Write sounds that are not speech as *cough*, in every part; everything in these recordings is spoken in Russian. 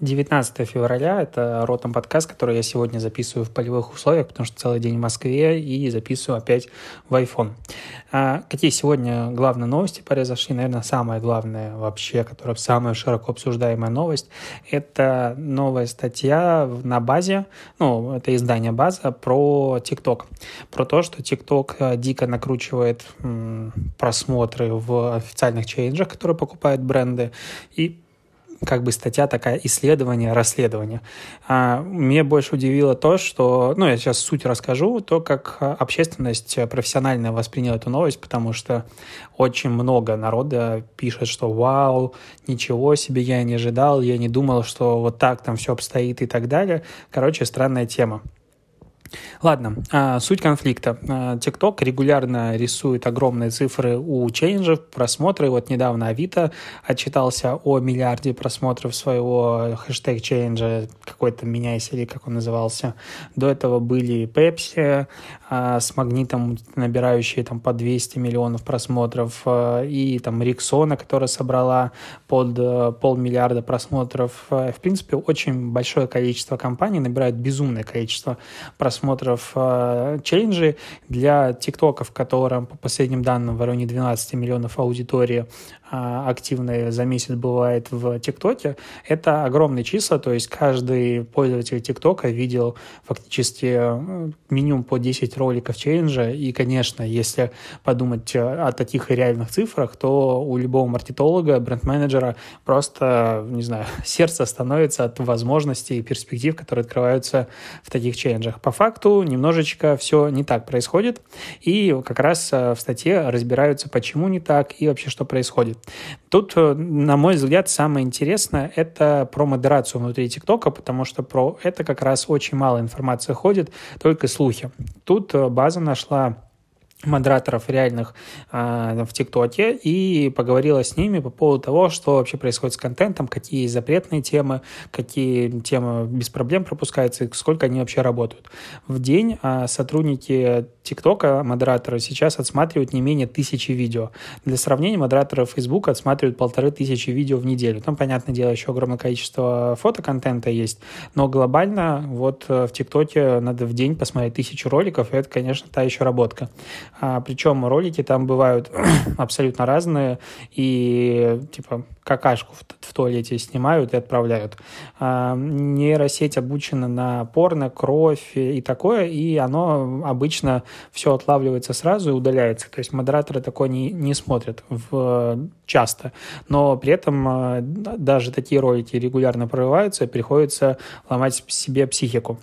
19 февраля – это ротом подкаст, который я сегодня записываю в полевых условиях, потому что целый день в Москве и записываю опять в iPhone. А какие сегодня главные новости произошли? Наверное, самая главная вообще, которая самая широко обсуждаемая новость – это новая статья на базе, ну, это издание «База» про TikTok. Про то, что TikTok э, дико накручивает просмотры в официальных чейнджах, которые покупают бренды, и как бы статья такая исследование, расследование. А, мне больше удивило то, что, ну, я сейчас суть расскажу, то, как общественность профессионально восприняла эту новость, потому что очень много народа пишет, что вау, ничего себе, я не ожидал, я не думал, что вот так там все обстоит и так далее. Короче, странная тема. Ладно, а, суть конфликта. А, TikTok регулярно рисует огромные цифры у чейнджев, просмотры. Вот недавно Авито отчитался о миллиарде просмотров своего хэштег чейнджа, какой-то меняйся или как он назывался. До этого были Pepsi а, с магнитом, набирающие там по 200 миллионов просмотров, и там Риксона, которая собрала под полмиллиарда просмотров. В принципе, очень большое количество компаний набирают безумное количество просмотров просмотров э, челленджи. Для ТикТока, в котором, по последним данным, в районе 12 миллионов аудитории активные за месяц бывает в ТикТоке, это огромные числа, то есть каждый пользователь ТикТока видел фактически э, минимум по 10 роликов челленджа, и, конечно, если подумать о таких реальных цифрах, то у любого маркетолога, бренд-менеджера просто, не знаю, *laughs* сердце становится от возможностей и перспектив, которые открываются в таких челленджах. По факту немножечко все не так происходит, и как раз э, в статье разбираются, почему не так и вообще что происходит. Тут, э, на мой взгляд, самое интересное – это про модерацию внутри ТикТока, потому что про это как раз очень мало информации ходит, только слухи. Тут э, база нашла модераторов реальных э, в ТикТоке и поговорила с ними по поводу того, что вообще происходит с контентом, какие запретные темы, какие темы без проблем пропускаются и сколько они вообще работают. В день э, сотрудники ТикТока, модераторы, сейчас отсматривают не менее тысячи видео. Для сравнения, модераторы Facebook отсматривают полторы тысячи видео в неделю. Там, понятное дело, еще огромное количество фотоконтента есть, но глобально вот э, в ТикТоке надо в день посмотреть тысячу роликов, и это, конечно, та еще работка. А, причем ролики там бывают *clears throat* абсолютно разные, и типа какашку в, в туалете снимают и отправляют. А, нейросеть обучена на порно, кровь и такое, и оно обычно все отлавливается сразу и удаляется. То есть модераторы такое не, не смотрят в, часто. Но при этом а, даже такие ролики регулярно прорываются, и приходится ломать себе психику.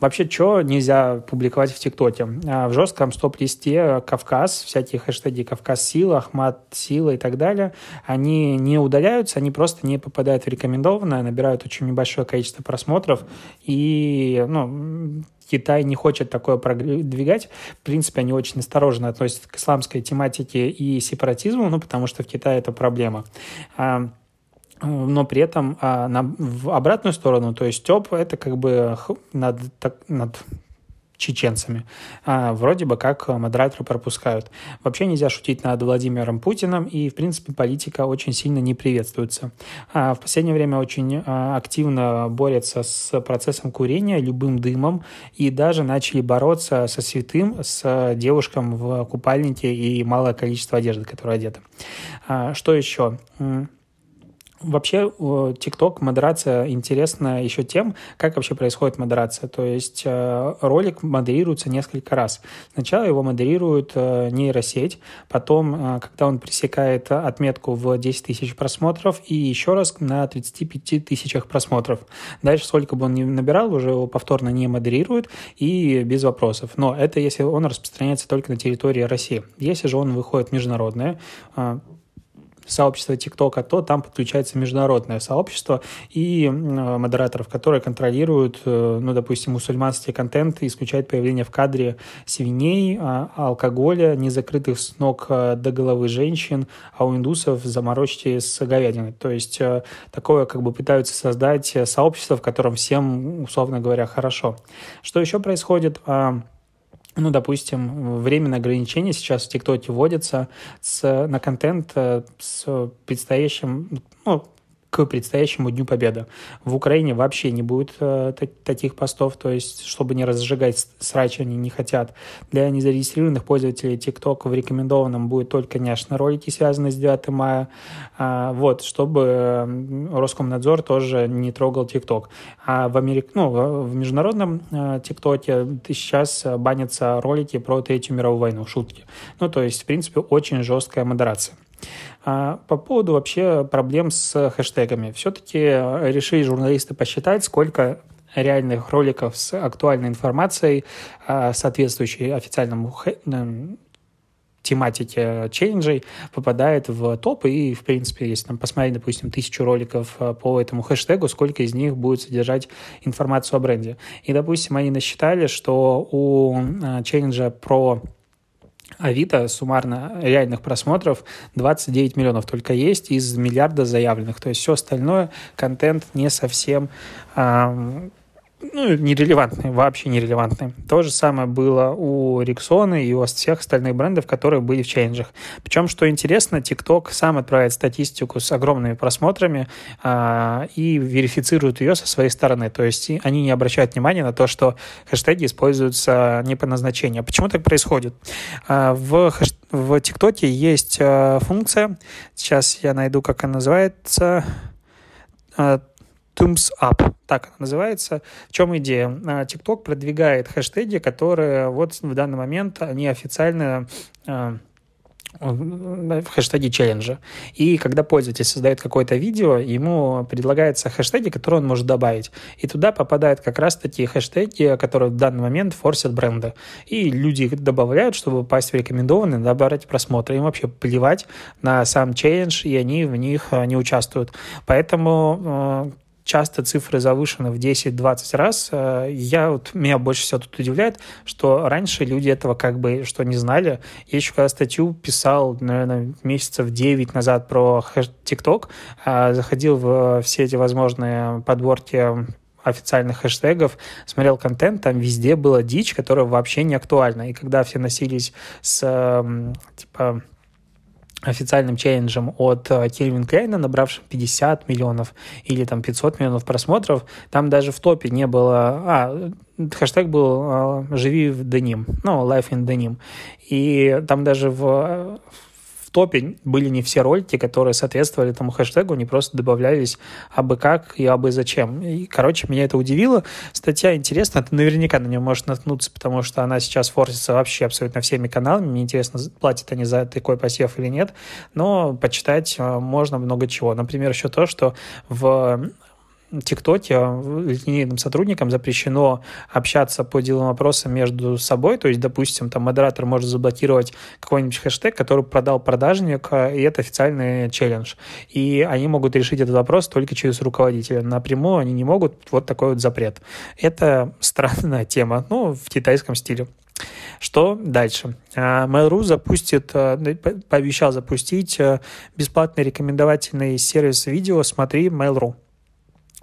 Вообще, что нельзя публиковать в ТикТоке? А, в жестком стоп-листе Кавказ, всякие хэштеги Кавказ Сила, Ахмат Сила и так далее, они не удаляются они просто не попадают в рекомендованное, набирают очень небольшое количество просмотров, и ну, Китай не хочет такое продвигать. В принципе, они очень осторожно относятся к исламской тематике и сепаратизму, ну, потому что в Китае это проблема а, но при этом а, на, в обратную сторону, то есть ТОП это как бы над, так, над чеченцами. А, вроде бы как модераторы пропускают. Вообще нельзя шутить над Владимиром Путиным, и, в принципе, политика очень сильно не приветствуется. А, в последнее время очень а, активно борются с процессом курения, любым дымом, и даже начали бороться со святым, с девушкам в купальнике и малое количество одежды, которая одета. А, что еще? Вообще, TikTok модерация интересна еще тем, как вообще происходит модерация. То есть э, ролик модерируется несколько раз. Сначала его модерирует э, нейросеть, потом, э, когда он пресекает отметку в 10 тысяч просмотров, и еще раз на 35 тысячах просмотров. Дальше, сколько бы он ни набирал, уже его повторно не модерирует и без вопросов. Но это если он распространяется только на территории России. Если же он выходит международное, сообщество ТикТока, то там подключается международное сообщество и модераторов, которые контролируют, э, ну, допустим, мусульманский контент исключают появление в кадре свиней, а, алкоголя, незакрытых с ног э, до головы женщин, а у индусов заморочки с говядиной. То есть э, такое как бы пытаются создать сообщество, в котором всем, условно говоря, хорошо. Что еще происходит? Ну, допустим, временное ограничение сейчас в ТикТоке вводится с, на контент э, с предстоящим, ну, к предстоящему Дню Победы. В Украине вообще не будет э, таких постов, то есть, чтобы не разжигать срач, они не хотят. Для незарегистрированных пользователей TikTok в рекомендованном будет только няшные ролики, связанные с 9 мая. А, вот, чтобы Роскомнадзор тоже не трогал TikTok. А в, Америк... ну, в международном э, ТикТоке сейчас банятся ролики про Третью мировую войну, шутки. Ну, то есть, в принципе, очень жесткая модерация. А по поводу вообще проблем с хэштегами. Все-таки решили журналисты посчитать, сколько реальных роликов с актуальной информацией, а, соответствующей официальному тематике челленджей попадает в топ, и, в принципе, если там посмотреть, допустим, тысячу роликов а, по этому хэштегу, сколько из них будет содержать информацию о бренде. И, допустим, они насчитали, что у челленджа про Авито суммарно реальных просмотров 29 миллионов только есть из миллиарда заявленных. То есть все остальное, контент не совсем ну, нерелевантные, вообще нерелевантные. То же самое было у Риксона и у всех остальных брендов, которые были в челленджах. Причем, что интересно, TikTok сам отправляет статистику с огромными просмотрами а, и верифицирует ее со своей стороны. То есть они не обращают внимания на то, что хэштеги используются не по назначению. А почему так происходит? А, в, хэш... в TikTok есть а, функция, сейчас я найду, как она называется, Thumbs Up, так она называется. В чем идея? А, TikTok продвигает хэштеги, которые вот в данный момент, они официально а, в хэштеге челленджа. И когда пользователь создает какое-то видео, ему предлагаются хэштеги, которые он может добавить. И туда попадают как раз такие хэштеги, которые в данный момент форсят бренды. И люди их добавляют, чтобы попасть в рекомендованные, набрать просмотры. Им вообще плевать на сам челлендж, и они в них не участвуют. Поэтому часто цифры завышены в 10-20 раз. Э, я вот, меня больше всего тут удивляет, что раньше люди этого как бы что не знали. Я еще когда статью писал, наверное, месяцев 9 назад про TikTok, э, заходил в все эти возможные подборки официальных хэштегов, смотрел контент, там везде была дичь, которая вообще не актуальна. И когда все носились с, типа, официальным челленджем от Кельвин э, Клейна, набравшим 50 миллионов или там 500 миллионов просмотров, там даже в топе не было... А, хэштег был э, «Живи в деним», ну, «Life in denim». И там даже в топе были не все ролики, которые соответствовали этому хэштегу, они просто добавлялись абы как и абы зачем. И, короче, меня это удивило. Статья интересная, ты наверняка на нее можешь наткнуться, потому что она сейчас форсится вообще абсолютно всеми каналами. Мне интересно, платят они за такой посев или нет, но почитать э, можно много чего. Например, еще то, что в ТикТоке линейным сотрудникам запрещено общаться по деловым вопросам между собой, то есть, допустим, там модератор может заблокировать какой-нибудь хэштег, который продал продажник, и это официальный челлендж. И они могут решить этот вопрос только через руководителя. Напрямую они не могут, вот такой вот запрет. Это странная тема, ну, в китайском стиле. Что дальше? А, Mail.ru запустит, а, пообещал запустить а, бесплатный рекомендательный сервис видео «Смотри Mail.ru»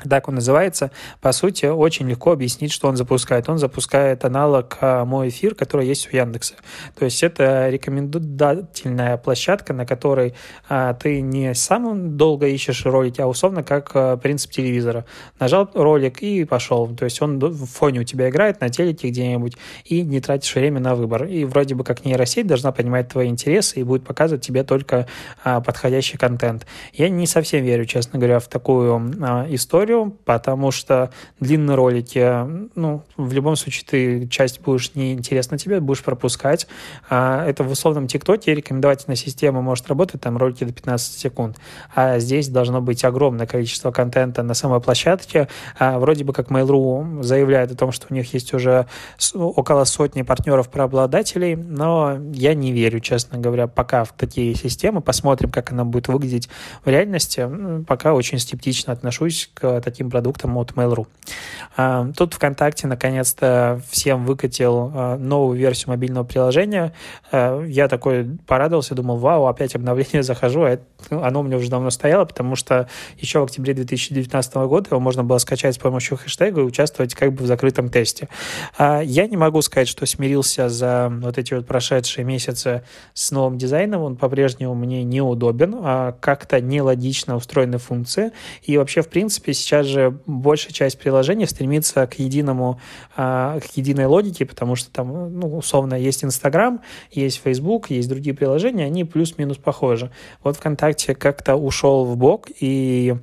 так он называется, по сути, очень легко объяснить, что он запускает. Он запускает аналог а, «Мой эфир», который есть у Яндекса. То есть это рекомендательная площадка, на которой а, ты не сам долго ищешь ролики, а условно как а, принцип телевизора. Нажал ролик и пошел. То есть он в фоне у тебя играет на телеке где-нибудь и не тратишь время на выбор. И вроде бы как нейросеть должна понимать твои интересы и будет показывать тебе только а, подходящий контент. Я не совсем верю, честно говоря, в такую а, историю, историю, потому что длинные ролики, ну, в любом случае ты часть будешь неинтересна тебе, будешь пропускать. А это в условном ТикТоке рекомендательная система может работать, там ролики до 15 секунд. А здесь должно быть огромное количество контента на самой площадке. А вроде бы как Mail.ru заявляет о том, что у них есть уже около сотни партнеров-преобладателей, но я не верю, честно говоря, пока в такие системы. Посмотрим, как она будет выглядеть в реальности. Пока очень скептично отношусь к таким продуктам от Mail.ru. А, тут ВКонтакте наконец-то всем выкатил а, новую версию мобильного приложения. А, я такой порадовался, думал, вау, опять обновление захожу, а оно у меня уже давно стояло, потому что еще в октябре 2019 года его можно было скачать с помощью хэштега и участвовать как бы в закрытом тесте. Я не могу сказать, что смирился за вот эти вот прошедшие месяцы с новым дизайном, он по-прежнему мне неудобен, как-то нелогично устроены функции, и вообще, в принципе, сейчас же большая часть приложений стремится к единому, а, к единой логике, потому что там, ну, условно, есть Инстаграм, есть Facebook, есть другие приложения, они плюс-минус похожи. Вот ВКонтакте как-то ушел в бок, и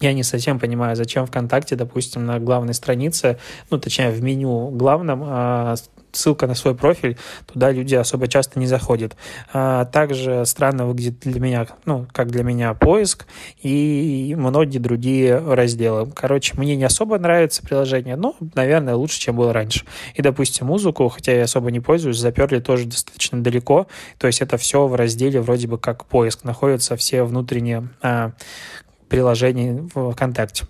я не совсем понимаю, зачем ВКонтакте, допустим, на главной странице, ну, точнее, в меню главном а, ссылка на свой профиль, туда люди особо часто не заходят. А, также странно выглядит для меня, ну, как для меня поиск и многие другие разделы. Короче, мне не особо нравится приложение, но, наверное, лучше, чем было раньше. И, допустим, музыку, хотя я особо не пользуюсь, заперли тоже достаточно далеко, то есть это все в разделе вроде бы как поиск, находятся все внутренние а, приложения в ВКонтакте.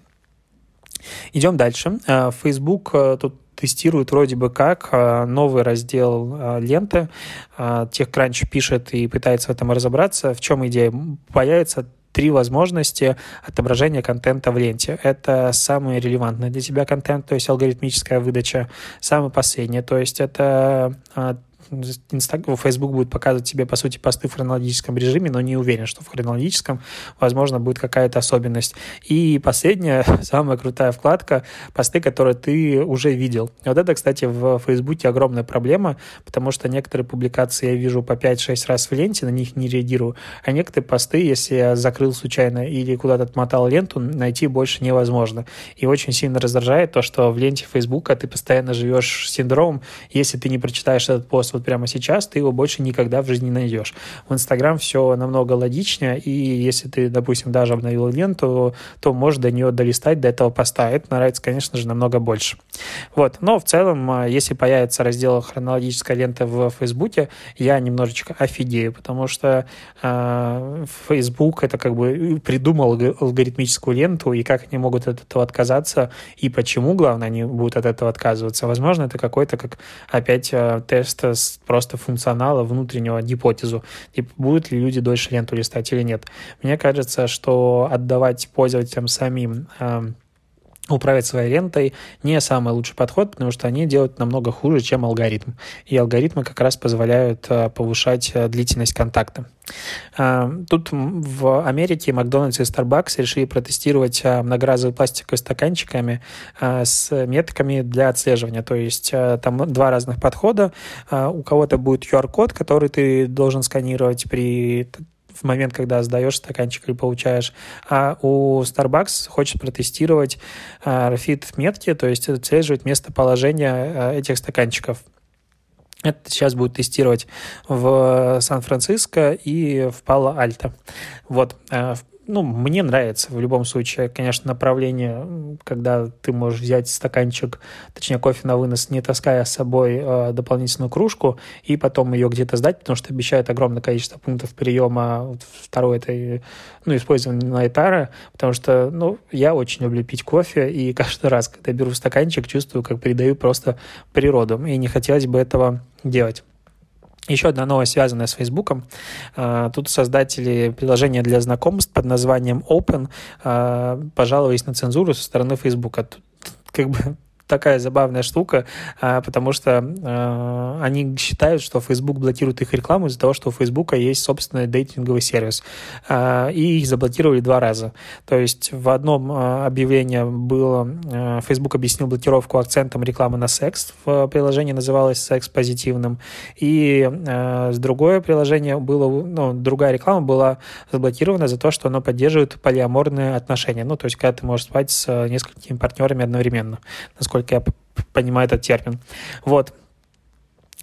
Идем дальше. А, Facebook а, тут тестирует вроде бы как а, новый раздел а, ленты. А, TechCrunch пишет и пытается в этом разобраться. В чем идея? Появится три возможности отображения контента в ленте. Это самый релевантный для тебя контент, то есть алгоритмическая выдача. Самый последний, то есть это Инстаграм, Facebook будет показывать тебе, по сути, посты в хронологическом режиме, но не уверен, что в хронологическом, возможно, будет какая-то особенность. И последняя, *laughs* самая крутая вкладка — посты, которые ты уже видел. Вот это, кстати, в Facebook огромная проблема, потому что некоторые публикации я вижу по 5-6 раз в ленте, на них не реагирую, а некоторые посты, если я закрыл случайно или куда-то отмотал ленту, найти больше невозможно. И очень сильно раздражает то, что в ленте Facebook ты постоянно живешь синдромом, если ты не прочитаешь этот пост вот прямо сейчас, ты его больше никогда в жизни не найдешь. В Инстаграм все намного логичнее, и если ты, допустим, даже обновил ленту, то можешь до нее долистать, до этого поста. Это нравится, конечно же, намного больше. Вот. Но в целом, а, если появится раздел хронологическая лента в Фейсбуке, я немножечко офигею, потому что э, Facebook это как бы придумал алгоритмическую ленту, и как они могут от этого отказаться, и почему, главное, они будут от этого отказываться. Возможно, это какой-то, как опять э, тест с просто функционала внутреннего гипотезу, типа, будут ли люди дольше ленту листать или нет. Мне кажется, что отдавать пользователям самим управлять своей лентой не самый лучший подход, потому что они делают намного хуже, чем алгоритм. И алгоритмы как раз позволяют э, повышать э, длительность контакта. А, тут в Америке Макдональдс и Starbucks решили протестировать э, многоразовые пластиковые стаканчиками с метками для отслеживания. То есть там два разных подхода. У кого-то будет QR-код, который ты должен сканировать при в момент, когда сдаешь стаканчик или получаешь. А у Starbucks хочет протестировать а, RFID метки, то есть отслеживать местоположение а, этих стаканчиков. Это сейчас будет тестировать в Сан-Франциско и в Пало-Альто. Вот. Ну, мне нравится в любом случае, конечно, направление, когда ты можешь взять стаканчик, точнее, кофе на вынос, не таская с собой э, дополнительную кружку, и потом ее где-то сдать, потому что обещают огромное количество пунктов приема. Второе — это, ну, использование на этара, потому что, ну, я очень люблю пить кофе, и *laughs* каждый раз, когда беру стаканчик, чувствую, как передаю просто природу, и не хотелось бы этого делать. Еще одна новость, связанная с Фейсбуком. А, тут создатели приложения для знакомств под названием Open а, пожаловались на цензуру со стороны Фейсбука. Тут как бы такая забавная штука, а, потому что а, они считают, что Facebook блокирует их рекламу из-за того, что у Facebook есть собственный дейтинговый сервис. А, и их заблокировали два раза. То есть в одном объявлении было, Facebook объяснил блокировку акцентом рекламы на секс. В приложении называлось секс позитивным. И другое приложение было, ну, другая реклама была заблокирована за то, что оно поддерживает полиаморные отношения. Ну, то есть, когда ты можешь спать с несколькими партнерами одновременно. Насколько насколько я понимаю этот термин. Вот.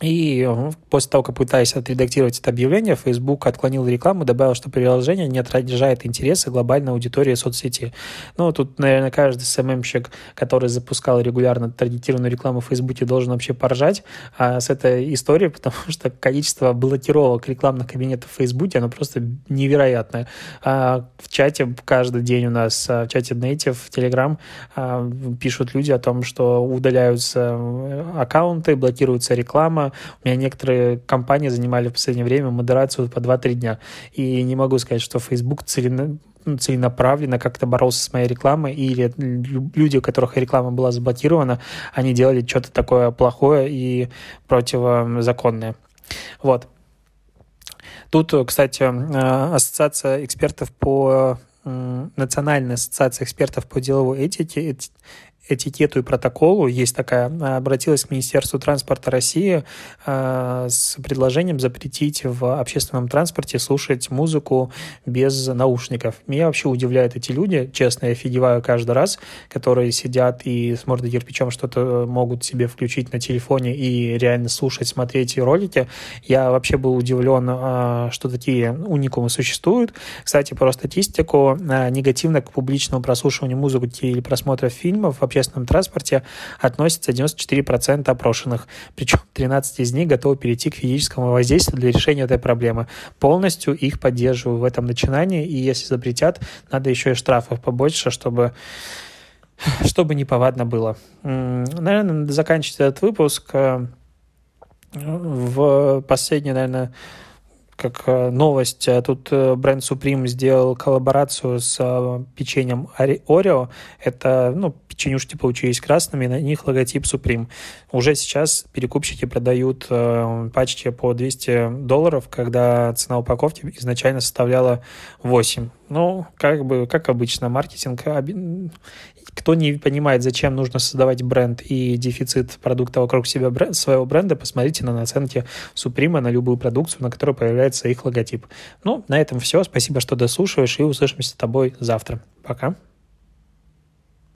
И после того, как пытаясь отредактировать это объявление, Facebook отклонил рекламу, добавил, что приложение не отражает интересы глобальной аудитории соцсети. Ну, тут, наверное, каждый СММщик, который запускал регулярно таргетированную рекламу в Facebook, должен вообще поржать а, с этой историей, *laughs* потому что количество блокировок рекламных кабинетов в Facebook, оно просто невероятное. А, в чате каждый день у нас, а, в чате Native, в Telegram а, пишут люди о том, что удаляются э, аккаунты, блокируется реклама, у меня некоторые компании занимали в последнее время модерацию по 2-3 дня. И не могу сказать, что Facebook целенно целенаправленно как-то боролся с моей рекламой, или люди, у которых реклама была заблокирована, они делали что-то такое плохое и противозаконное. Вот. Тут, кстати, ассоциация экспертов по Национальная ассоциация экспертов по деловой этике, этикету и протоколу есть такая, обратилась к Министерству транспорта России э, с предложением запретить в общественном транспорте слушать музыку без наушников. Меня вообще удивляют эти люди, честно, я офигеваю каждый раз, которые сидят и с мордой кирпичом что-то могут себе включить на телефоне и реально слушать, смотреть ролики. Я вообще был удивлен, э, что такие уникумы существуют. Кстати, про статистику, э, негативно к публичному прослушиванию музыки или просмотра фильмов общественном транспорте относится 94% опрошенных, причем 13 из них готовы перейти к физическому воздействию для решения этой проблемы. Полностью их поддерживаю в этом начинании, и если запретят, надо еще и штрафов побольше, чтобы чтобы неповадно было. Наверное, надо заканчивать этот выпуск. Э, в последний, наверное, как э, новость, э, тут э, бренд Supreme сделал коллаборацию с печеньем Oreo. Это, ну, печенюшки получились красными, на них логотип Supreme. Уже сейчас перекупщики продают пачки по 200 долларов, когда цена упаковки изначально составляла 8. Ну, как бы, как обычно, маркетинг кто не понимает, зачем нужно создавать бренд и дефицит продукта вокруг себя бренд, своего бренда, посмотрите на наценки Supreme на любую продукцию, на которой появляется их логотип. Ну, на этом все. Спасибо, что дослушиваешь, и услышимся с тобой завтра. Пока.